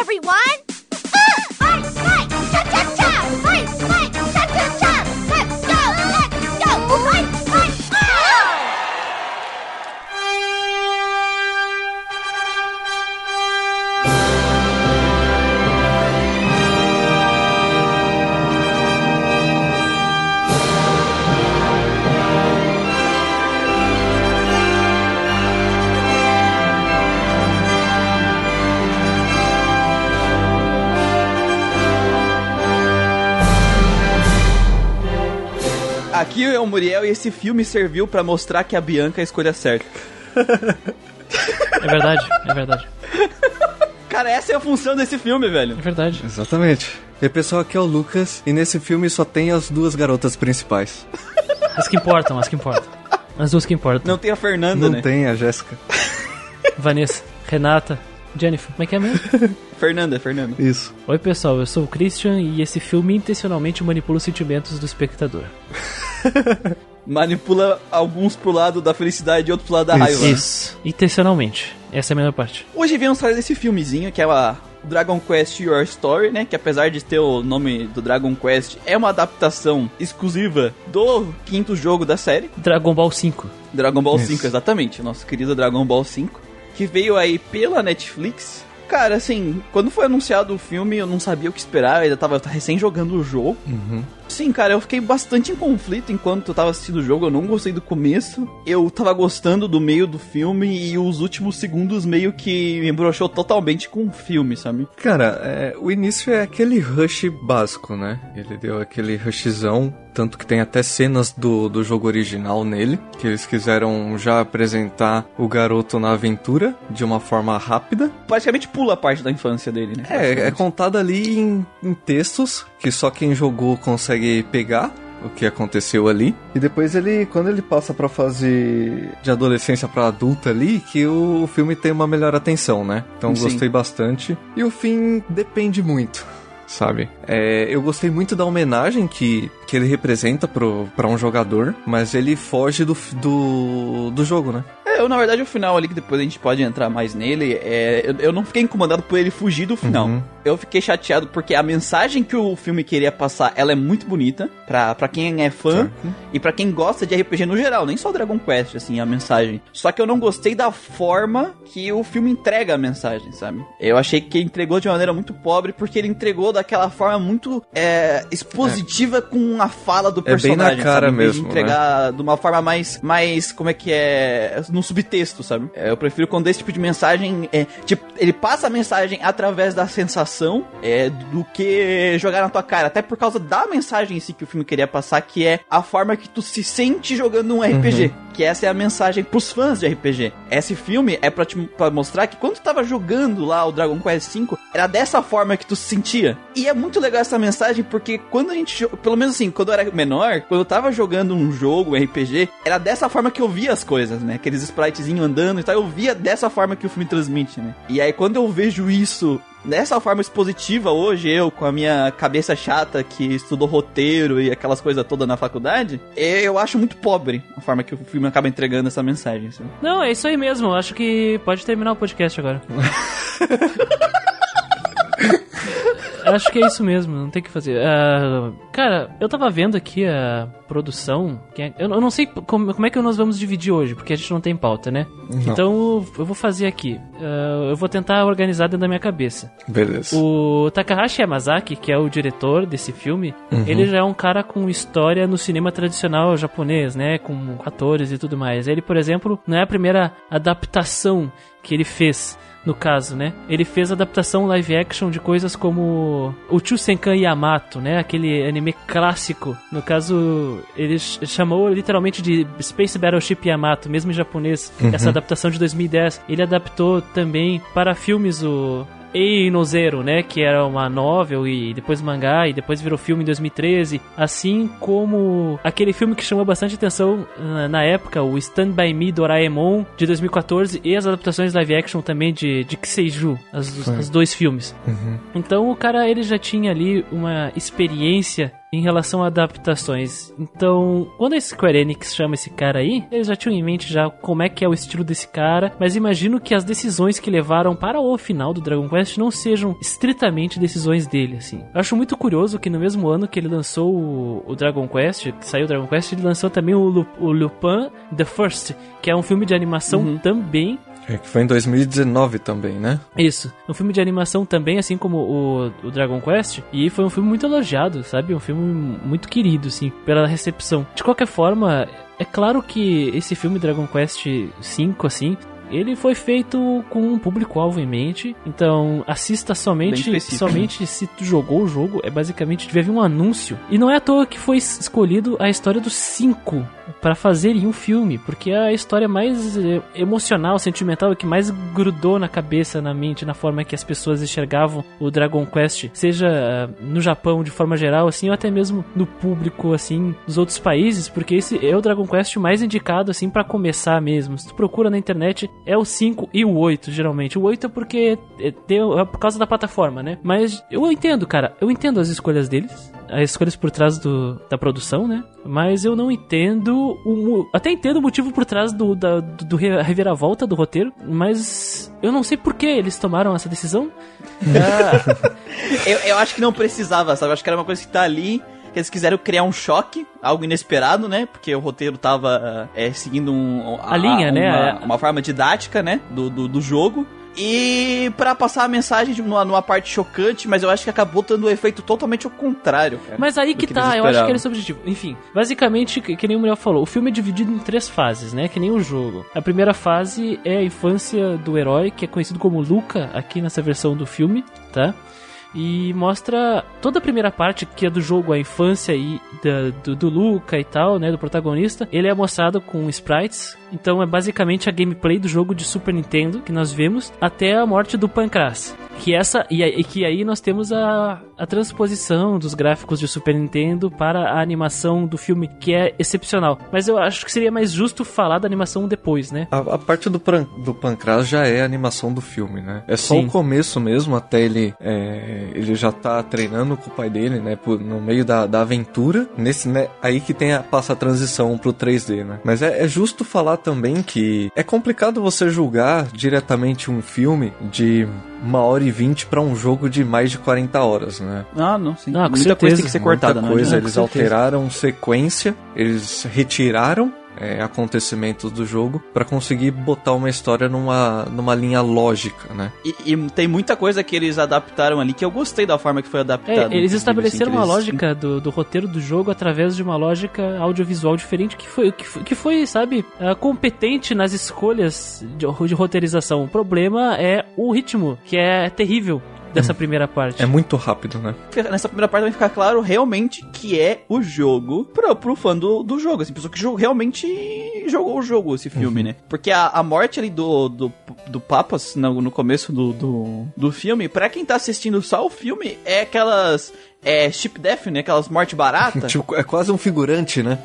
everyone! É o Muriel e esse filme serviu pra mostrar que a Bianca é a escolha certa. É verdade, é verdade. Cara, essa é a função desse filme, velho. É verdade. Exatamente. E pessoal, aqui é o Lucas, e nesse filme só tem as duas garotas principais. As que importam, as que importam. As duas que importam. Não tem a Fernanda, Não né? tem a Jéssica. Vanessa, Renata, Jennifer. Como é que é mesmo? Fernanda, Fernanda. Isso. Oi, pessoal, eu sou o Christian e esse filme intencionalmente manipula os sentimentos do espectador. Manipula alguns pro lado da felicidade e outros pro lado da raiva. né? Isso. Intencionalmente. Essa é a melhor parte. Hoje viemos falar desse filmezinho que é a Dragon Quest Your Story, né? Que apesar de ter o nome do Dragon Quest, é uma adaptação exclusiva do quinto jogo da série. Dragon Ball 5. Dragon Ball Isso. 5, exatamente. Nosso querido Dragon Ball 5. Que veio aí pela Netflix. Cara, assim, quando foi anunciado o filme, eu não sabia o que esperar. Eu ainda tava recém jogando o jogo. Sim, cara, eu fiquei bastante em conflito enquanto eu tava assistindo o jogo. Eu não gostei do começo. Eu tava gostando do meio do filme. E os últimos segundos meio que me broxou totalmente com o filme, sabe? Cara, é, o início é aquele rush básico, né? Ele deu aquele rushzão, tanto que tem até cenas do, do jogo original nele, que eles quiseram já apresentar o garoto na aventura de uma forma rápida. Praticamente pula a parte da infância dele, né? É, é contado ali em, em textos que só quem jogou consegue pegar o que aconteceu ali. E depois ele, quando ele passa pra fase de adolescência pra adulta ali, que o filme tem uma melhor atenção, né? Então Sim. gostei bastante. E o fim depende muito. Sabe? É, eu gostei muito da homenagem que, que ele representa pro, pra um jogador, mas ele foge do, do, do jogo, né? É, eu, na verdade, o final ali, que depois a gente pode entrar mais nele, é, eu, eu não fiquei incomodado por ele fugir do final. Uhum. Eu fiquei chateado porque a mensagem que o filme queria passar, ela é muito bonita, pra, pra quem é fã Certo. e pra quem gosta de RPG no geral, nem só Dragon Quest, assim, a mensagem. Só que eu não gostei da forma que o filme entrega a mensagem, sabe? Eu achei que entregou de maneira muito pobre, porque ele entregou daquela forma muito é, expositiva com a fala do É bem personagem, na cara sabe? Vez de mesmo, entregar de uma forma mais, mais, como é que é, no subtexto, sabe? É, eu prefiro quando esse tipo de mensagem, é, tipo, ele passa a mensagem através da sensação, é, do que jogar na tua cara, até por causa da mensagem em si que o filme queria passar, que é a forma que tu se sente jogando um RPG, que essa é a mensagem pros fãs de RPG. Esse filme é pra, te, pra mostrar que quando tu tava jogando lá o Dragon Quest V, era dessa forma que tu se sentia. E é muito legal essa mensagem, porque quando a gente, pelo menos assim, quando eu era menor, quando eu tava jogando um jogo, um RPG, era dessa forma que eu via as coisas, né? Aqueles spritezinhos andando e tal, eu via dessa forma que o filme transmite, né? E aí quando eu vejo isso dessa forma expositiva hoje, eu com a minha cabeça chata que estudou roteiro e aquelas coisas todas na faculdade, eu acho muito pobre a forma que o filme acaba entregando essa mensagem. Assim. Não, é isso aí mesmo. Eu acho que pode terminar o podcast agora. Acho que é isso mesmo, não tem o que fazer. Ah, cara, eu tava vendo aqui a produção. que é- eu, eu não sei como, como é que nós vamos dividir hoje, porque a gente não tem pauta, né? Então eu vou fazer aqui. Ah, eu vou tentar organizar dentro da minha cabeça. Beleza. O Takahashi Yamazaki, que é o diretor desse filme, ele já é um cara com história no cinema tradicional japonês, né? Com atores e tudo mais. Ele, por exemplo, não é a primeira adaptação que ele fez. No caso, né? Ele fez adaptação live action de coisas como o Chusenkan Yamato, né? Aquele anime clássico. No caso, ele ch- chamou literalmente de Space Battleship Yamato, mesmo em japonês. Essa adaptação de 2010. Ele adaptou também para filmes o Ei no Zero, né? Que era uma novel e depois mangá e depois virou filme em 2013. Assim como aquele filme que chamou bastante atenção ah, na época, o Stand By Me Doraemon de 2014 e as adaptações live action também de, de Kiseiju, as, os dois filmes. Então o cara ele já tinha ali uma experiência em relação a adaptações. Então, quando a Square Enix chama esse cara aí, eles já tinham em mente já como é que é o estilo desse cara, mas imagino que as decisões que levaram para o final do Dragon Quest não sejam estritamente decisões dele, assim. Eu acho muito curioso que no mesmo ano que ele lançou o, o Dragon Quest, que saiu o Dragon Quest, ele lançou também o, Lu, o Lupin The First, que é um filme de animação Uhum. também É que foi em 2019 também, né? isso. Um filme de animação também, assim como o, o Dragon Quest. E foi um filme muito elogiado, sabe? Um filme muito querido, assim, pela recepção. De qualquer forma, é claro que esse filme Dragon Quest V, assim. Ele foi feito com um público-alvo em mente, então assista somente, somente se tu jogou o jogo. É basicamente vir um anúncio. E não é à toa que foi es- escolhido a história dos cinco para fazer em um filme, porque é a história mais eh, emocional, sentimental, que mais grudou na cabeça, na mente, na forma que as pessoas enxergavam o Dragon Quest, seja ah, no Japão de forma geral, assim, ou até mesmo no público, assim, dos outros países, porque esse é o Dragon Quest mais indicado, assim, para começar mesmo. Se tu procura na internet, é o 5 e o 8, geralmente. O 8 é porque é, é por causa da plataforma, né? Mas eu entendo, cara, eu entendo as escolhas deles, as escolhas por trás do, da produção, né? Mas eu não entendo o. Até entendo o motivo por trás do, da, do, do re- reviravolta do roteiro, mas eu não sei por que eles tomaram essa decisão. Ah, Eu, eu acho que não precisava, sabe? Eu acho que era uma coisa que tá ali. Que eles quiseram criar um choque, algo inesperado, né? Porque o roteiro tava é, seguindo um, A linha, né? Uma, uma forma didática, né? Do, do, do jogo. E pra passar a mensagem de numa, numa parte chocante, mas eu acho que acabou dando um efeito totalmente ao contrário, cara. Mas aí que, que tá, eu acho que era esse objetivo. Enfim, basicamente, que, que nem o Muriel falou, o filme é dividido em três fases, né? Que nem o jogo. A primeira fase é a infância do herói, que é conhecido como Luca aqui nessa versão do filme, tá? E mostra toda a primeira parte, que é do jogo, a infância e da- do, do Luca e tal, né? Do protagonista. Ele é mostrado com sprites. Então é basicamente a gameplay do jogo de Super Nintendo que nós vemos até a morte do Pancras. Que essa e, e que aí nós temos a, a transposição dos gráficos de Super Nintendo para a animação do filme, que é excepcional. Mas eu acho que seria mais justo falar da animação depois, né? A, a parte do, pran- do Pancras já é a animação do filme, né? É só Sim. o começo mesmo, até ele é, ele já tá treinando com o pai dele, né? por- no meio da, da aventura. Nesse, né? Aí que tem a, passa a transição pro 3D, né? Mas é, é justo falar também que é complicado você julgar diretamente um filme de uma hora e vinte pra um jogo de mais de 40 horas, né? Ah, não, sim. Ah, com Muita coisa certeza. tem que ser Muita cortada, né? coisa, Não, eles alteraram sequência, eles retiraram é, acontecimentos do jogo pra conseguir botar uma história numa, numa linha lógica, né? E, e tem muita coisa que eles adaptaram ali que eu gostei da forma que foi É, adaptada. eles inclusive, estabeleceram assim, uma eles- lógica do, do roteiro do jogo através de uma lógica audiovisual diferente que foi, que foi, que foi, sabe, ah, competente nas escolhas de, de roteirização. O problema é o ritmo, que é terrível dessa primeira parte. É muito rápido, né? Nessa primeira parte vai ficar claro realmente que é o jogo pro, pro fã do, do jogo, assim, pessoa que jo- realmente jogou o jogo, esse filme, né? Porque a, a morte ali do, do, do Papas, no, no começo do, do, do filme, pra quem tá assistindo só o filme, é aquelas. É chip death, né? Aquelas morte barata. Tipo, é quase um figurante, né?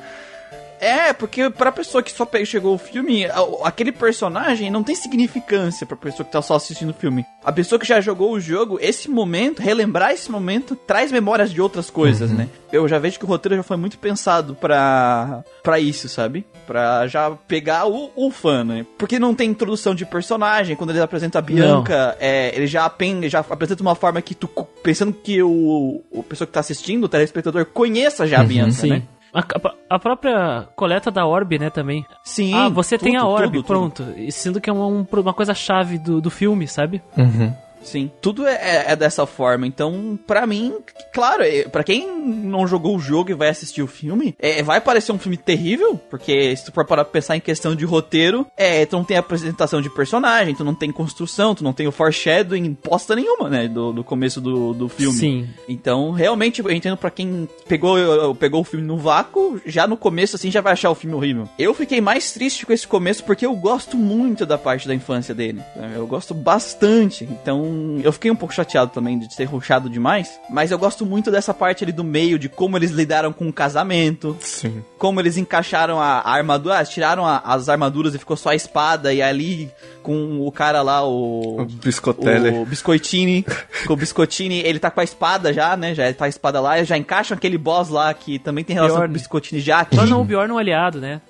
É, porque pra pessoa que só chegou o filme, aquele personagem não tem significância pra pessoa que tá só assistindo o filme. A pessoa que já jogou o jogo, esse momento, relembrar esse momento, traz memórias de outras coisas, né? Eu já vejo que o roteiro já foi muito pensado pra, pra isso, sabe? Pra já pegar o, o fã, né? Porque não tem introdução de personagem, quando eles apresentam a Bianca, é, ele já, apen, já apresenta uma forma que tu, pensando que o, o pessoa que tá assistindo, o telespectador, conheça já a Bianca, Sim. né? A, a- a própria coleta da Orb, né, também. Sim. ah, você tem a tudo, Orb, tudo, tudo. pronto. E Sendo que é uma, um- uma coisa chave do, do filme, sabe? Uhum. Sim, tudo é, é- é dessa forma. Então, pra mim, claro, pra quem não jogou o jogo e vai assistir o filme, é, vai parecer um filme terrível, porque se tu for parar pra pensar em questão de roteiro, é, tu não tem apresentação de personagem, tu não tem construção, tu não tem o foreshadowing, posta nenhuma, né, do, do começo do, do filme. Sim. Então, realmente, eu entendo pra quem pegou, pegou o filme no vácuo, já no começo, assim, já vai achar o filme horrível. Eu fiquei mais triste com esse começo porque eu gosto muito da parte da infância dele. Eu gosto bastante. Então, eu fiquei um pouco chateado também de ser ruxado demais, mas eu gosto muito dessa parte ali do meio, de como eles lidaram com o casamento, Sim. como eles encaixaram a, a armadura, ah, tiraram a- as armaduras e ficou só a espada, e ali com o cara lá, o. O Biscotelli. O Biscoitini, com o Biscottini, ele tá com a espada já, né? Já tá a espada lá, já encaixam aquele boss lá que também tem relação Bjorn. com o Biscottini já. Torna o Bjorn um aliado, né?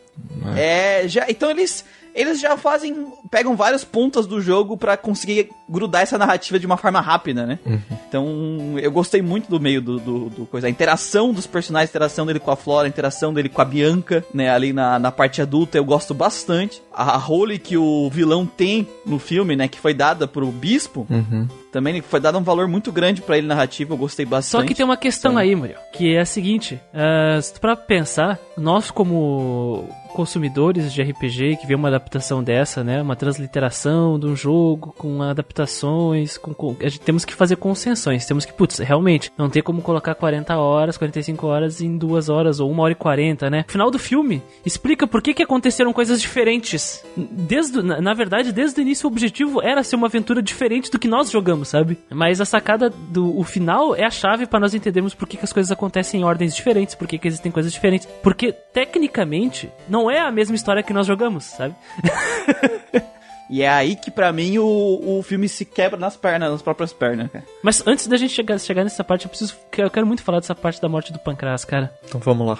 é, já, então eles eles já fazem, pegam várias pontas do jogo pra conseguir grudar essa narrativa de uma forma rápida, né? Então, eu gostei muito do meio do, do, do coisa, a interação dos personagens, a interação dele com a Flora, a interação dele com a Bianca, né, ali na, na parte adulta, eu gosto bastante. A role que o vilão tem no filme, né, que foi dada pro bispo, Uhum. também foi dado um valor muito grande pra ele narrativo, eu gostei bastante. Só que tem uma questão Então- aí, Muriel, que é a seguinte: uh, se tu pra pensar, nós como consumidores de RPG que vê uma adaptação dessa, né, uma transliteração de um jogo com adaptações, com, com- gente temos que fazer concessões, temos que, putz, realmente, não tem como colocar 40 horas, 45 horas em duas horas ou uma hora e 40, né? Final do filme explica por que que aconteceram coisas diferentes. Desde, na, na verdade, desde o início o objetivo era ser uma aventura diferente do que nós jogamos, sabe? Mas a sacada do o final é a chave pra nós entendermos por que, que as coisas acontecem em ordens diferentes, por que, que existem coisas diferentes. Porque, tecnicamente, não é a mesma história que nós jogamos, sabe? E é aí que pra mim o, o filme se quebra nas pernas, nas próprias pernas, cara. Mas antes da gente chegar, chegar nessa parte, eu preciso. Eu quero muito falar dessa parte da morte do Pancras, cara. Então vamos lá.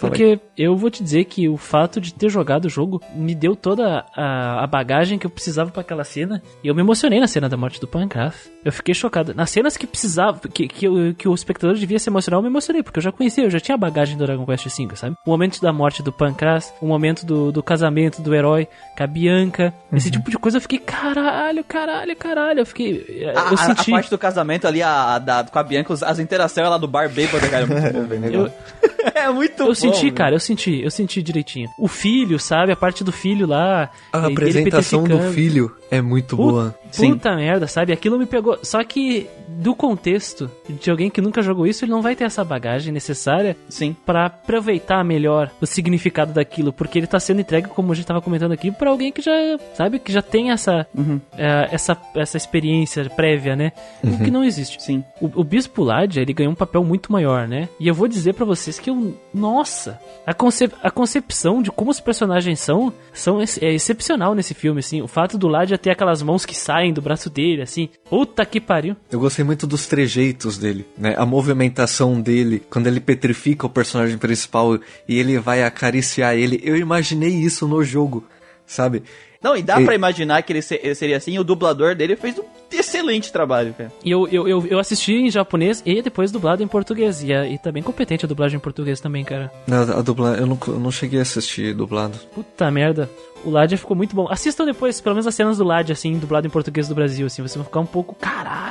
Porque eu vou te dizer que o fato de ter jogado o jogo me deu toda a, a bagagem que eu precisava pra aquela cena. E eu me emocionei na cena da morte do Pancras. Eu fiquei chocado. Nas cenas que precisava, que, que, eu- que o espectador devia se emocionar, eu me emocionei, porque eu já conhecia, eu já tinha a bagagem do Dragon Quest V, sabe? O momento da morte do Pancras, o momento do, do casamento do herói com a Bianca, esse tipo de coisa eu fiquei, caralho, caralho, caralho. Eu fiquei. A, eu a- a senti. parte do casamento ali, a, a da, com a Bianca, as interações lá do bar bêbado, cara, é muito bom. Eu, É muito bom. Eu senti, velho. cara, eu senti, eu senti direitinho. O filho, sabe? A parte do filho lá. A apresentação do filho é muito Puta, boa. Sim. Puta merda, sabe? Aquilo me pegou. Só que, do contexto de alguém que nunca jogou isso, ele não vai ter essa bagagem necessária Sim. pra aproveitar melhor o significado daquilo, porque ele tá sendo entregue, como a gente tava comentando aqui, pra alguém que já, sabe, que já tem essa, Uhum. é, essa, essa experiência prévia, né? O que não existe. Sim. O, o Bispo Ladia, ele ganhou um papel muito maior, né? E eu vou dizer pra vocês que eu. Nossa! A, concep a concepção de como os personagens são, são ex- é excepcional nesse filme, assim. O fato do Ter aquelas mãos que saem do braço dele, assim. Puta que pariu. Eu gostei muito dos trejeitos dele, né? A movimentação dele, quando ele petrifica o personagem principal e ele vai acariciar ele. Eu imaginei isso no jogo, sabe? Não, e dá E- pra imaginar que ele, se- ele seria assim, e o dublador dele fez um excelente trabalho, cara. E eu, eu, eu, eu assisti em japonês e depois dublado em português. E, a- e tá bem competente a dublagem em português também, cara. A, a dublagem, eu não, eu não cheguei a assistir dublado. Puta merda. O Ladia ficou muito bom. Assistam depois, pelo menos as cenas do Ladia, assim, dublado em português do Brasil, assim. Vocês vão ficar um pouco. Caralho.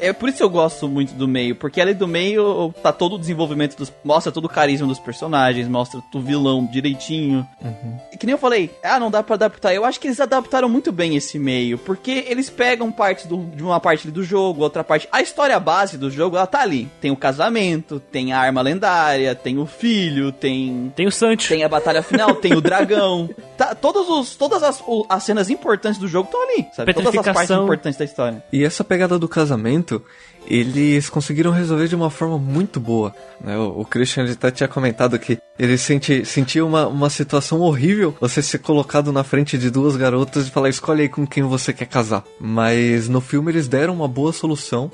É por isso que eu gosto muito do meio, porque ali do meio tá todo o desenvolvimento dos. Mostra todo o carisma dos personagens, mostra o vilão direitinho. E que nem eu falei, ah, não dá pra adaptar. Eu acho que eles adaptaram muito bem esse meio, porque eles pegam partes do- de uma parte ali do jogo, outra parte. A história base do jogo, ela tá ali. Tem o casamento, tem a arma lendária, tem o filho, tem. Tem o Sancho. Tem a batalha final, tem o dragão. Tá, todos os, todas as, o- as cenas importantes do jogo estão ali, sabe? Todas as partes importantes da história. E essa pegada do casamento, eles conseguiram resolver de uma forma muito boa. né? O, o Christian até tinha comentado que ele sente, sentia uma, uma situação horrível você ser colocado na frente de duas garotas e falar, escolhe aí com quem você quer casar. Mas no filme eles deram uma boa solução.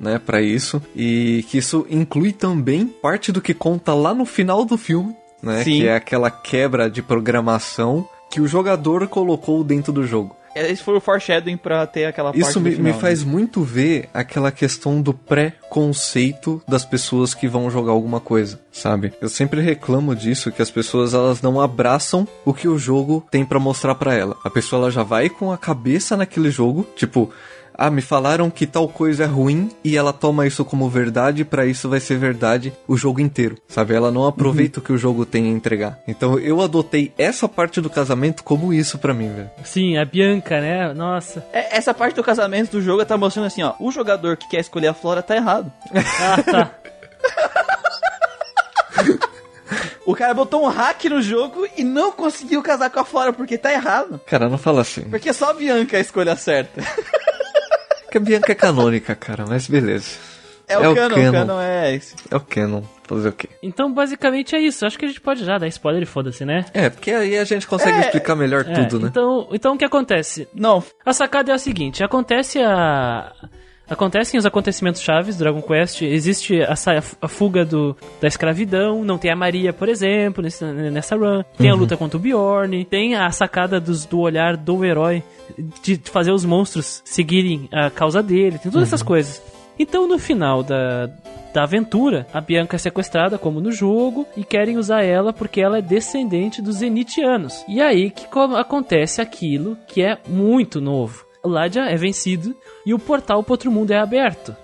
Né, para isso e que isso inclui também parte do que conta lá no final do filme, né, Sim. que é aquela quebra de programação que o jogador colocou dentro do jogo. Esse foi o foreshadowing pra ter aquela parte Isso me, final, me né? faz muito ver aquela questão do pré-conceito das pessoas que vão jogar alguma coisa, sabe? Eu sempre reclamo disso que as pessoas elas não abraçam o que o jogo tem pra mostrar pra ela. A pessoa ela já vai com a cabeça naquele jogo, tipo, ah, me falaram que tal coisa é ruim e ela toma isso como verdade, e pra isso vai ser verdade o jogo inteiro, sabe? Ela não aproveita o que o jogo tem a entregar. Então eu adotei essa parte do casamento como isso pra mim, velho. Sim, a Bianca, né? Nossa. É, Essa parte do casamento do jogo tá mostrando assim, ó. O jogador que quer escolher a Flora tá errado. Ah, tá. O cara botou um hack no jogo e não conseguiu casar com a Flora porque tá errado. Cara, não fala assim. Porque só a Bianca é a escolha certa. que a Bianca é canônica, cara, mas beleza. É o É o canon, canon. o canon é esse. É o canon. Fazer o quê? Então, basicamente é isso. Acho que a gente pode já dar spoiler e foda-se, né? É, porque aí a gente consegue É, explicar melhor É, tudo, né? Então, então o que acontece? Não, A sacada é a seguinte: acontece a. Acontecem os acontecimentos chaves do Dragon Quest, existe a, a fuga do, da escravidão, não tem a Maria, por exemplo, nesse- nessa run, tem a luta contra o Bjorn, tem a sacada dos- do olhar do herói de fazer os monstros seguirem a causa dele, tem todas essas coisas. Então no final da, da aventura, a Bianca é sequestrada, como no jogo, e querem usar ela porque ela é descendente dos Zenitianos. E aí que co- acontece aquilo que é muito novo. Ladia é vencido e o portal para outro mundo é aberto.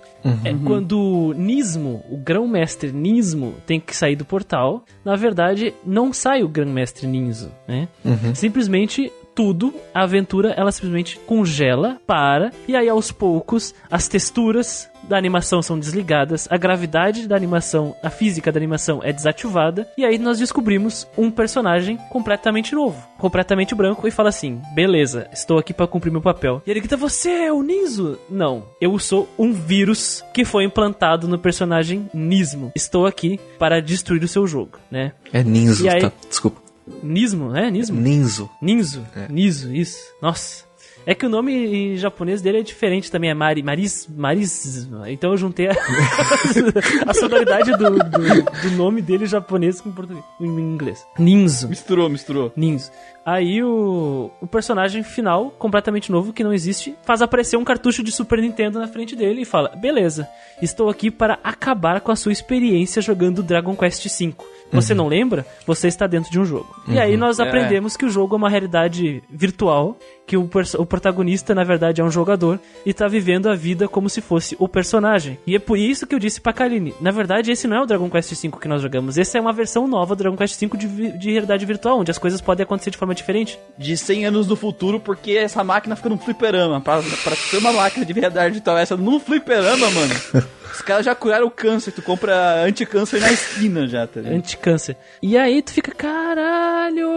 É quando Nismo, o grão-mestre Nismo, tem que sair do portal. Na verdade, não sai o grão-mestre Ninzo, né? Simplesmente tudo, a aventura, ela simplesmente congela, para, e aí aos poucos as texturas da animação são desligadas, a gravidade da animação, a física da animação é desativada, e aí nós descobrimos um personagem completamente novo, completamente branco, e fala assim: beleza, estou aqui para cumprir meu papel. E ele grita: Você é o Ninzo? Não, eu sou um vírus que foi implantado no personagem Nismo. Estou aqui para destruir o seu jogo, né? É Ninzo, aí? tá? Desculpa. Nismo, né? Nismo? Ninzo. Ninzo. É. Nizo, isso. Nossa. É que o nome em japonês dele é diferente também, é Mari, Maris, Maris, então eu juntei a, a sonoridade do, do, do nome dele japonês com português, em inglês. Ninzo. misturou, misturou. Ninzo. Aí o, o personagem final, completamente novo, que não existe, faz aparecer um cartucho de Super Nintendo na frente dele e fala: Beleza, estou aqui para acabar com a sua experiência jogando Dragon Quest V. Você não lembra? Você está dentro de um jogo. E aí nós É. aprendemos que o jogo é uma realidade virtual, que o, o protagonista, na verdade, é um jogador e tá vivendo a vida como se fosse o personagem. E é por isso que eu disse pra Kaline, na verdade, esse não é o Dragon Quest V que nós jogamos, esse é uma versão nova do Dragon Quest V de, de realidade virtual, onde as coisas podem acontecer de forma diferente. De 100 anos do futuro, porque essa máquina fica num fliperama. Pra, pra ter uma máquina de verdade virtual essa num fliperama, mano. Os caras já curaram o câncer, tu compra anticâncer na esquina já, tá ligado? Anticâncer. E aí tu fica, caralho!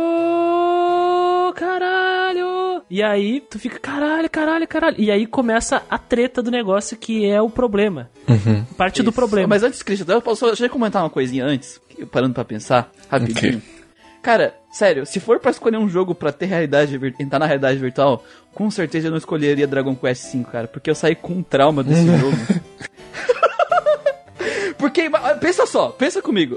Caralho! E aí tu fica, caralho, caralho, caralho. E aí começa a treta do negócio que é o problema. Parte do Isso. problema. Mas antes, Christian, eu posso deixa eu comentar uma coisinha antes, parando pra pensar, rapidinho. Ok. Cara, sério, se for pra escolher um jogo pra ter realidade, entrar na realidade virtual, com certeza eu não escolheria Dragon Quest V, cara, porque eu saí com um trauma desse jogo. Porque, ma- pensa só, pensa comigo.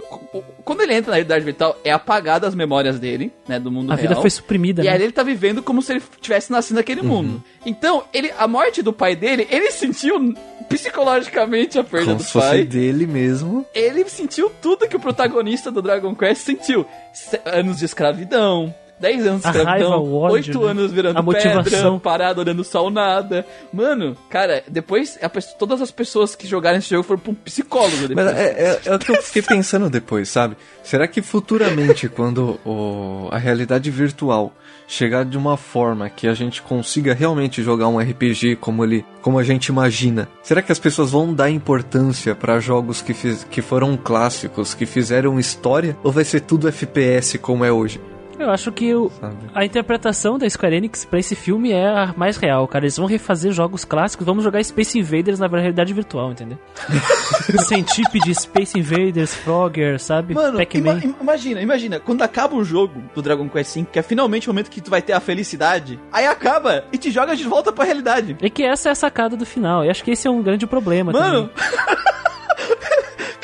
Quando ele entra na realidade virtual, é apagada as memórias dele, né, do mundo a real. vida foi suprimida, E né? aí ele tá vivendo como se ele tivesse nascido naquele mundo. Então, ele, a morte do pai dele, ele sentiu psicologicamente a perda Como do se fosse pai. dele mesmo. Ele sentiu tudo que o protagonista do Dragon Quest sentiu. Se- anos de escravidão. 10 anos de escravidão, raiva, o ódio, 8 né? anos virando A motivação. pedra, parado olhando o sol nada. Mano, cara, depois pessoa- todas as pessoas que jogaram esse jogo foram pra um psicólogo depois. Mas é, é, é o que eu fiquei pensando depois, sabe? Será que futuramente, quando o- a realidade virtual chegar de uma forma que a gente consiga realmente jogar um RPG como ele, como a gente imagina, será que as pessoas vão dar importância pra jogos que, fiz- que foram clássicos, que fizeram história, ou vai ser tudo FPS como é hoje? Eu acho que o- a interpretação da Square Enix pra esse filme é a mais real, cara. Eles vão refazer jogos clássicos, vamos jogar Space Invaders na realidade virtual, entendeu? Centipede, Space Invaders, Frogger, sabe? Mano, Pac-Man. ima- imagina, imagina, quando acaba o jogo do Dragon Quest V, que é finalmente o momento que tu vai ter a felicidade, aí acaba e te joga de volta pra realidade. É que essa é a sacada do final. E acho que esse é um grande problema Mano, também.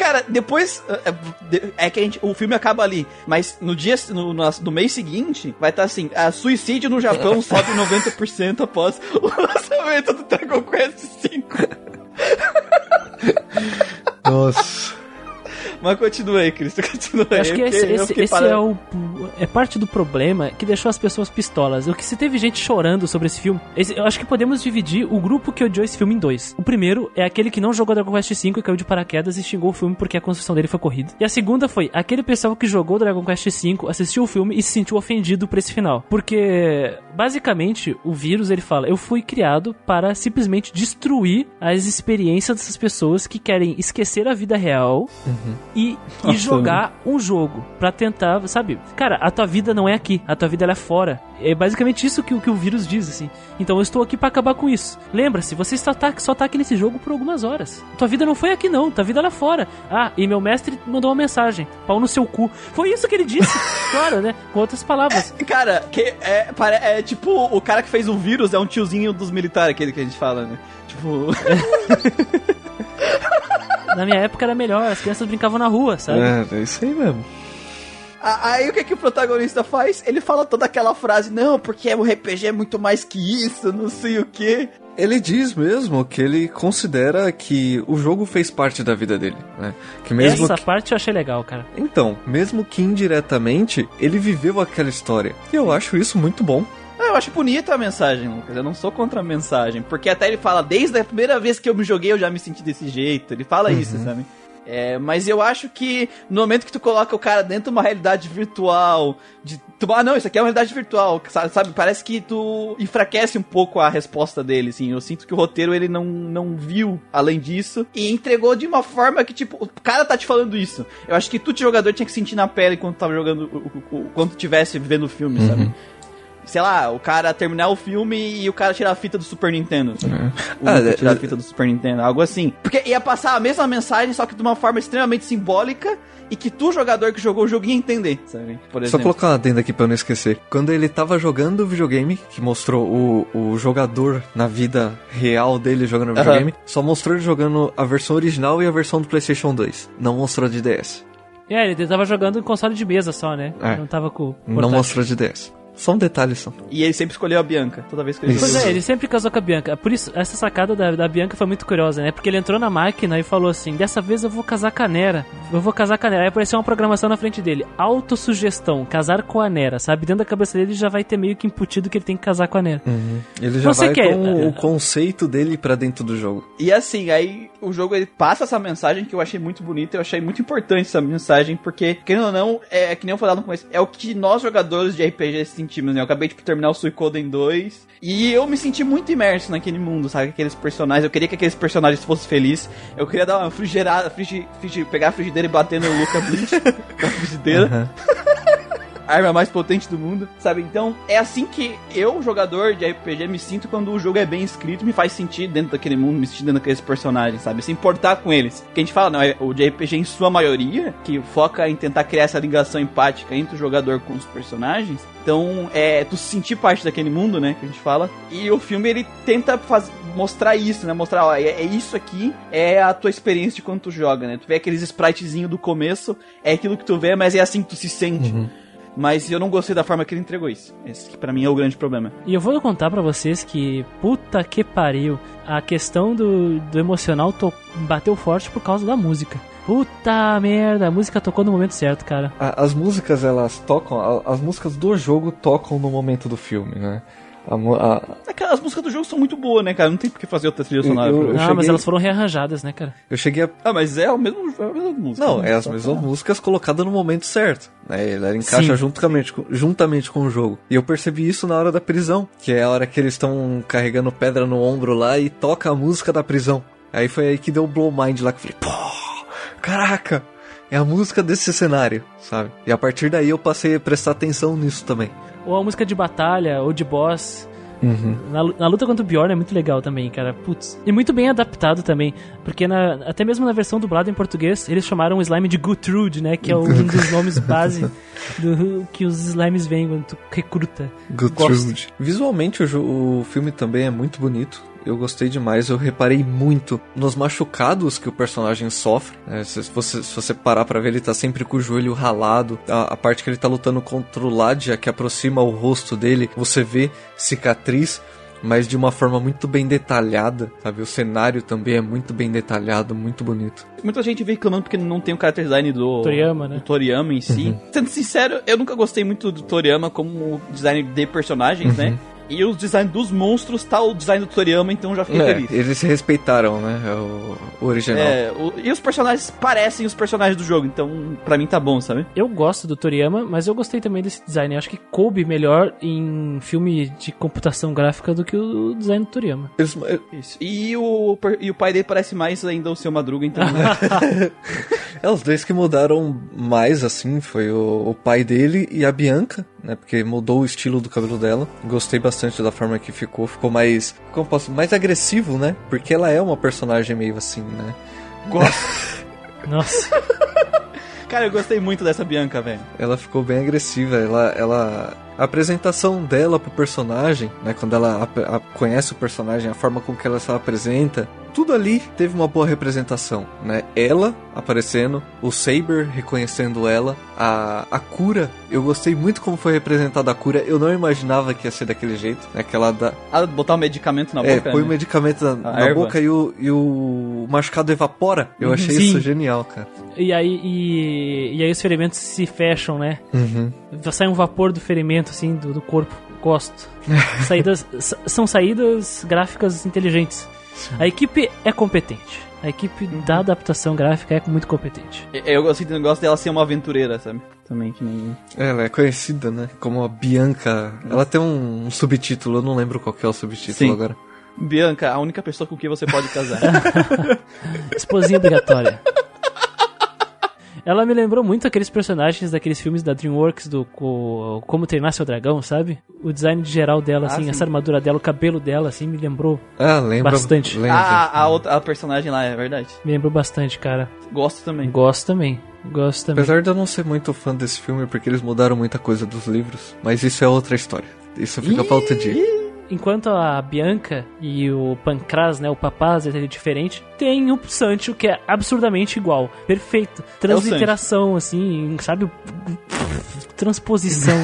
Cara, depois. é, é, É que a gente, o filme acaba ali, mas no dia. No, no, no mês seguinte, vai estar assim: a suicídio no Japão sobe 90% após o lançamento do Dragon Quest V. Nossa. Mas continua aí, Cristo, continua aí. Acho que esse, esse, é o. É parte do problema que deixou as pessoas pistolas. O que se teve gente chorando sobre esse filme. esse- eu acho que podemos dividir o grupo que odiou esse filme em dois. O primeiro é aquele que não jogou Dragon Quest V e caiu de paraquedas e xingou o filme porque a construção dele foi corrida. E a segunda foi aquele pessoal que jogou Dragon Quest V, assistiu o filme e se sentiu ofendido por esse final. Porque, basicamente, o vírus ele fala: Eu fui criado para simplesmente destruir as experiências dessas pessoas que querem esquecer a vida real e e, e jogar um jogo pra tentar, sabe? Cara, a tua vida não é aqui, a tua vida ela é fora. É basicamente isso que, o- que o vírus diz, assim. Então eu estou aqui pra acabar com isso. Lembra-se, você só tá, só tá aqui nesse jogo por algumas horas. Tua vida não foi aqui, não. Tua vida lá fora. Ah, e meu mestre mandou uma mensagem. Pau no seu cu. Foi isso que ele disse. claro, né? Com outras palavras. Cara, que é, pare- é tipo o cara que fez o vírus é um tiozinho dos militares, aquele que a gente fala, né? Tipo. Na minha época era melhor, as crianças brincavam na rua, sabe? É, é isso aí mesmo. Aí o que, que o protagonista faz? Ele fala toda aquela frase, não, porque o RPG é muito mais que isso, não sei o quê. Ele diz mesmo que ele considera que o jogo fez parte da vida dele, né? Que mesmo Essa que- parte eu achei legal, cara. Então, mesmo que indiretamente, ele viveu aquela história. E eu acho isso muito bom. Eu acho bonita a mensagem, Lucas. Eu não sou contra a mensagem. Porque até ele fala, desde a primeira vez que eu me joguei, eu já me senti desse jeito. Ele fala isso, sabe? É, mas eu acho que no momento que tu coloca o cara dentro de uma realidade virtual, de tu, ah não, isso aqui é uma realidade virtual, sabe? Parece que tu enfraquece um pouco a resposta dele, assim. Eu sinto que o roteiro ele não, não viu além disso e entregou de uma forma que, tipo, o cara tá te falando isso. Eu acho que tu, jogador, tinha que sentir na pele quando tava jogando, quando tivesse vendo o filme, sabe? Sei lá, o cara terminar o filme e o cara tirar a fita do Super Nintendo. O Ah, é- tirar a é- fita do Super Nintendo, algo assim. Porque ia passar a mesma mensagem, só que de uma forma extremamente simbólica e que tu, jogador que jogou o jogo, ia entender, sabe? Por Só colocar uma adenda aqui pra eu não esquecer. Quando ele tava jogando o videogame, que mostrou o, o jogador na vida real dele jogando o videogame, só mostrou ele jogando a versão original e a versão do PlayStation 2. Não mostrou de DS. É, ele tava jogando em console de mesa só, né? É. Não tava com. Não portátil. mostrou de DS. Só um detalhe só. E ele sempre escolheu a Bianca, toda vez que ele Isso. Pois é, ele sempre casou com a Bianca. Por isso, essa sacada da, da Bianca foi muito curiosa, né? Porque ele entrou na máquina e falou assim: dessa vez eu vou casar com a Nera. Eu vou casar com a Nera. Aí apareceu uma programação na frente dele: autossugestão, casar com a Nera, sabe? Dentro da cabeça dele já vai ter meio que imputido que ele tem que casar com a Nera. Ele já Você vai quer- com o conceito dele pra dentro do jogo. E assim, aí o jogo ele passa essa mensagem que eu achei muito bonita, eu achei muito importante essa mensagem, porque, querendo ou não, é que nem eu falei no começo, é o que nós jogadores de RPG sentimos, né? Eu acabei de terminar o Suicoden 2 e eu me senti muito imerso naquele mundo, sabe? Aqueles personagens, eu queria que aqueles personagens fossem felizes, eu queria dar uma frigerada, frigi, frigi, pegar a frigideira e bater no Luca Blitz com a frigideira. a arma mais potente do mundo, sabe? Então, é assim que eu, jogador de RPG, me sinto quando o jogo é bem escrito, me faz sentir dentro daquele mundo, me sentir dentro daqueles personagens, sabe? Se importar com eles. Porque a gente fala, não, é o de RPG em sua maioria, que foca em tentar criar essa ligação empática entre o jogador com os personagens. Então, é tu se sentir parte daquele mundo, né, que a gente fala. E o filme, ele tenta faz, mostrar isso, né? Mostrar, ó, é, é isso aqui, é a tua experiência de quando tu joga, né? Tu vê aqueles spritezinhos do começo, é aquilo que tu vê, mas é assim que tu se sente. Mas eu não gostei da forma que ele entregou isso. Esse que pra mim é o grande problema. E eu vou contar pra vocês que, puta que pariu, a questão do, do emocional to- bateu forte por causa da música. Puta merda, a música tocou no momento certo, cara. As músicas, elas tocam, as músicas do jogo tocam no momento do filme, né? A a- Aquelas músicas do jogo são muito boas, né, cara? Não tem por que fazer outra trilha sonora. Eu- pra- eu ah, cheguei- mas elas foram rearranjadas, né, cara? eu cheguei a Ah, mas é o mesmo, é a mesma música. Não, né? é as mesmas músicas colocadas no momento certo. Né? Ela encaixa Sim. juntamente, com- juntamente com o jogo. E eu percebi isso na hora da prisão, que é a hora que eles estão carregando pedra no ombro lá e toca a música da prisão. Aí foi aí que deu o blow mind lá que eu falei, pô, caraca, é a música desse cenário, sabe? E a partir daí eu passei a prestar atenção nisso também. Ou a música de batalha, ou de boss. Uhum. Na, na luta contra o Bjorn é muito legal também, cara. Putz. E muito bem adaptado também. Porque na- até mesmo na versão dublada em português, eles chamaram o slime de Gutrude, né? Que é um dos nomes base do que os slimes vêm quando tu recruta. Gutrude. Visualmente o, o filme também é muito bonito. Eu gostei demais, eu reparei muito nos machucados que o personagem sofre. né? se, você, se você parar pra ver, ele tá sempre com o joelho ralado. A, a parte que ele tá lutando contra o Ladia, que aproxima o rosto dele, você vê cicatriz, mas de uma forma muito bem detalhada, sabe? O cenário também é muito bem detalhado, muito bonito. Muita gente vem reclamando porque não tem o character design do Toriyama, né? do Toriyama em si. Sendo sincero, eu nunca gostei muito do Toriyama como design de personagens, né? E os designs dos monstros tá o design do Toriyama, então já fiquei É, feliz. eles se respeitaram, né? É o, o original. É, o- e os personagens parecem os personagens do jogo, então pra mim tá bom, sabe? Eu gosto do Toriyama, mas eu gostei também desse design. Eu acho que coube melhor em filme de computação gráfica do que o design do Toriyama. Eles- Isso. E o, e o pai dele parece mais ainda o seu Madruga, então. É, os dois que mudaram mais, assim, foi o, o pai dele e a Bianca, né? Porque mudou o estilo do cabelo dela. Gostei bastante da forma que ficou. Ficou mais. Como posso? Mais agressivo, né? Porque ela é uma personagem meio assim, né? Gosto. Nossa. Cara, eu gostei muito dessa Bianca, velho. Ela ficou bem agressiva. Ela, ela, a apresentação dela pro personagem, né? Quando ela ap- a- conhece o personagem, a forma com que ela se apresenta, tudo ali teve uma boa representação, né? Ela aparecendo, o Saber reconhecendo ela, a, a cura. Eu gostei muito como foi representada a cura. Eu não imaginava que ia ser daquele jeito, né? Que ela dá, Ah, botar um medicamento na é, boca. põe né? o medicamento na, A na erva. boca e o, e o machucado evapora. Eu Uhum. achei Sim. isso genial, cara. E aí, e, e aí os ferimentos se fecham, né? Uhum. Sai um vapor do ferimento, assim, do, do corpo. Gosto. Saídas, são saídas gráficas inteligentes. A equipe é competente. A equipe da adaptação gráfica é muito competente. Eu gostei do negócio dela ser uma aventureira, sabe? Também que nem. Ela é conhecida, né? Como a Bianca. Ela tem um, um subtítulo, eu não lembro qual que é o subtítulo Sim. agora. Bianca, a única pessoa com quem você pode casar. Esposinha obrigatória. Ela me lembrou muito aqueles personagens daqueles filmes da DreamWorks do co- Como Treinar Seu Dragão, sabe? O design de geral dela, Ah, assim, sim. essa armadura dela, o cabelo dela, assim, me lembrou, Ah, lembra Bastante. Lembra. ah, a, outra, a personagem lá, é verdade. me lembrou bastante, cara. Gosto também. Gosto também, gosto também. Apesar de eu não ser muito fã desse filme, porque eles mudaram muita coisa dos livros, mas isso é outra história. Isso fica pra outro dia. Enquanto a Bianca e o Pancras, né, o Papaz, é diferente, tem o Sancho que é absurdamente igual, perfeito, transliteração, assim, sabe? Transposição.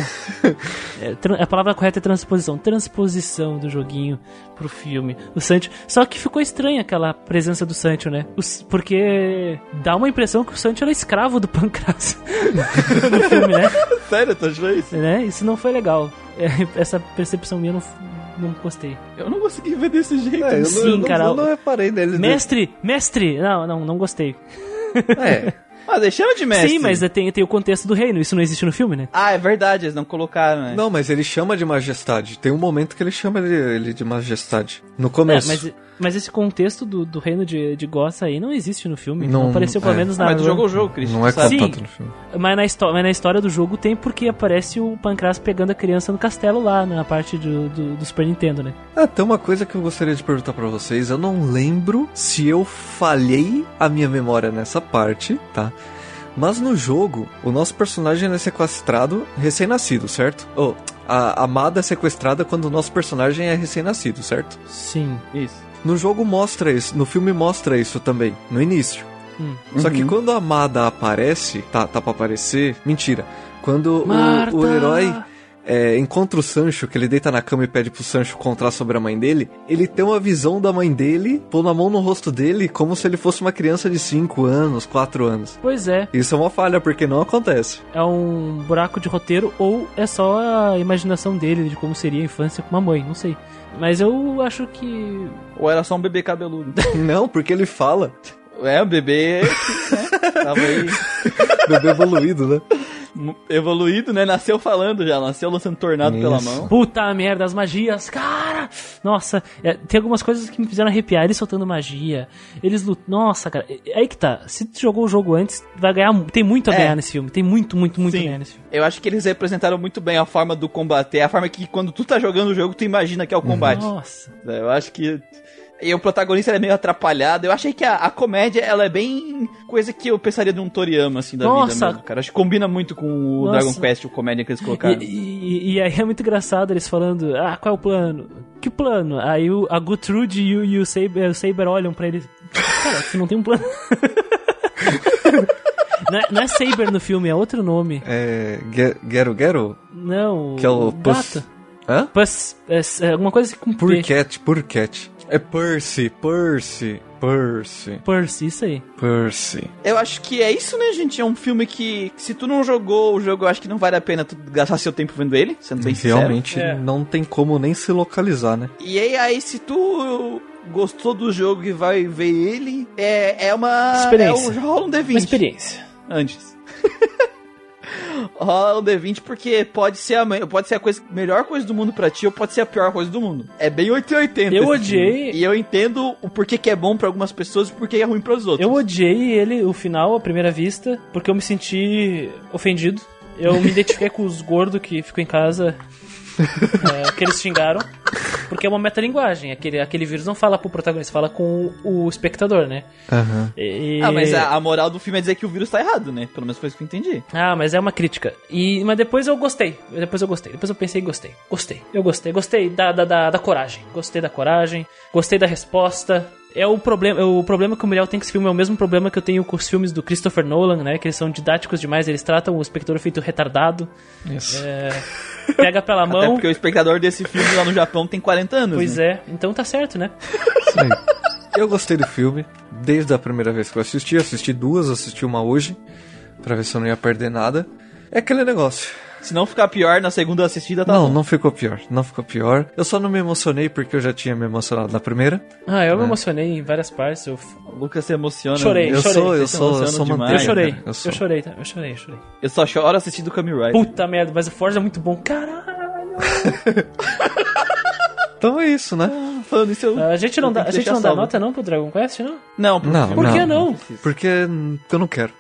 É, a palavra correta é transposição. Transposição do joguinho pro filme. O Sancho. Só que ficou estranha aquela presença do Sancho, né? Os- porque dá uma impressão que o Sancho era escravo do Pancras no filme, né? Sério, tu achou isso? né? Isso não foi legal. É, Essa percepção minha não, não gostei. Eu não consegui ver desse jeito. É, eu, Sim, não, eu não- cara, eu não reparei nele. Mestre! Mestre! Não, não, não gostei. É, Mas ele chama de mestre. Sim, mas tem, tem o contexto do reino. Isso não existe no filme, né? Ah, é verdade, eles não colocaram, né? não, mas ele chama de majestade. Tem um momento que ele chama ele, ele de majestade. No É, começo. mas, mas esse contexto do, do reino de, de Gossa aí não existe no filme. Não, Não, apareceu pelo é. menos na. mas tu jogou o jogo, Christian. Não é sabe? contado Sim. no filme. mas, na mas na história do jogo tem porque aparece o Pancras pegando a criança no castelo lá, na parte do, do, do Super Nintendo, né? Ah, tem uma coisa que eu gostaria de perguntar pra vocês. Eu não lembro se eu falhei a minha memória nessa parte, tá? Mas no jogo, o nosso personagem é sequestrado recém-nascido, certo? Oh, a amada é sequestrada quando o nosso personagem é recém-nascido, certo? Sim. Isso. No jogo mostra isso, no filme mostra isso também, no início. Hum. Só que Uhum. quando a amada aparece, tá, tá pra aparecer, mentira. Quando o, o herói é, encontra o Sancho, que ele deita na cama e pede pro Sancho contar sobre a mãe dele, ele tem uma visão da mãe dele, pondo a mão no rosto dele, como se ele fosse uma criança de 5 anos, 4 anos. Pois é. Isso é uma falha, porque não acontece. É um buraco de roteiro ou é só a imaginação dele de como seria a infância com uma mãe, não sei. Mas eu acho que. Ou era só um bebê cabeludo? não, porque ele fala. É, o bebê que, né, tava aí Bebê evoluído, né? evoluído, né? Nasceu falando já, nasceu lançando tornado pela Isso. mão. Puta merda, as magias, cara! Nossa, é, tem algumas coisas que me fizeram arrepiar. Eles soltando magia, eles lutam. Nossa, cara, é- aí que tá. Se tu jogou o jogo antes, vai ganhar. Tem muito a É. ganhar nesse filme. Tem muito, muito, muito a Sim. ganhar nesse filme. Eu acho que eles representaram muito bem a forma do combate. É a forma que quando tu tá jogando o jogo, tu imagina que é o combate. Nossa. Eu acho que. E o protagonista é meio atrapalhado. Eu achei que a, a comédia, ela é bem coisa que eu pensaria de um Toriyama, assim, da Nossa. vida mesmo, cara. Acho que combina muito com o Nossa. Dragon Quest, o comédia que eles colocaram. E, e- e aí é muito engraçado eles falando, ah, qual é o plano? Que plano? Aí o, a Gutrude e o, e o Saber, o Saber olham pra ele. Cara, tu não tem um plano. não, é, não é Saber no filme, é outro nome. É. Ge- Gero Gero? Não. Que é o Puss. Gato. Hã? Puss. É, é alguma coisa com. Purcat, Purcat. É Percy, Percy, Percy, Percy, isso aí. Percy. Eu acho que é isso, né, gente? É um filme que, se tu não jogou o jogo, eu acho que não vale a pena tu gastar seu tempo vendo ele, sendo bem sincero. Realmente É. não tem como nem se localizar, né? E aí, aí, se tu gostou do jogo e vai ver ele, é, é uma... Experiência. É um, já rola um D20 Uma experiência. antes. rola um D20 porque pode ser a, pode ser a coisa, melhor coisa do mundo pra ti ou pode ser a pior coisa do mundo. É bem 880. Eu odiei- filme. E eu entendo o porquê que é bom pra algumas pessoas e porquê é ruim pros outros. Eu odiei ele, o final, à primeira vista, porque eu me senti ofendido. Eu me identifiquei com os gordos que ficam em casa, é, que eles xingaram. Porque é uma metalinguagem. Aquele, aquele vírus não fala pro protagonista, fala com o, o espectador, né? Aham. E- Ah, mas a, a moral do filme é dizer que o vírus tá errado, né? Pelo menos foi isso que eu entendi. Ah, mas é uma crítica. E, mas depois eu gostei. Depois eu gostei. Depois eu pensei e gostei. Gostei. Eu gostei. Gostei da, da, da, da coragem. Gostei da coragem. Gostei da resposta. É o problema, o problema que o Muriel tem com esse filme é o mesmo problema que eu tenho com os filmes do Christopher Nolan, né? Que eles são didáticos demais, eles tratam o espectador feito retardado. Isso. É, pega pela Até mão. porque o espectador desse filme lá no Japão tem 40 anos. Pois né? é, então tá certo, né? Aí. Eu gostei do filme desde a primeira vez que eu assisti. Assisti duas, assisti uma hoje, pra ver se eu não ia perder nada. É aquele negócio. Se não ficar pior na segunda assistida, tá não, bom. não ficou pior. Não ficou pior. Eu só não me emocionei porque eu já tinha me emocionado na primeira. Ah, eu me emocionei em várias partes. Eu, O Lucas se emociona. Chorei, Eu chorei. sou, eu sou, eu sou demais. eu chorei. cara. Eu, sou. chorei, tá? Eu chorei, eu chorei. Eu só choro assistindo Kamen Rider. Puta merda, mas o Forza é muito bom. Caralho! Então é isso, né? Falando isso, eu... A gente não eu dá, a gente não dá nota não pro Dragon Quest, não? Não, pro Não. Por que não. não? Porque eu não quero.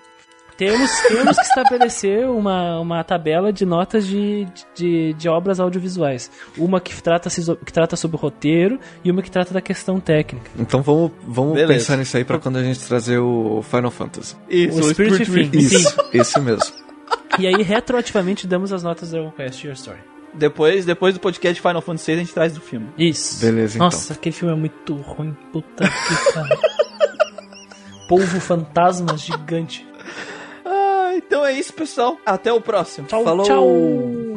Temos, temos que estabelecer uma, uma tabela de notas de, de, de obras audiovisuais. Uma que trata, que trata sobre o roteiro e uma que trata da questão técnica. Então vamos, vamos Beleza. pensar nisso aí pra quando a gente trazer o Final Fantasy. Isso, O Spirit Spirit Fim. Isso, esse mesmo. E aí, retroativamente, damos as notas do Dragon Quest Your Story. Depois, depois do podcast Final Fantasy VI, a gente traz do filme. Isso. Beleza, então. Nossa, aquele filme é muito ruim. Puta que pariu. Polvo fantasma gigante. Então é isso, pessoal. Até o próximo. Tchau, Falou! tchau.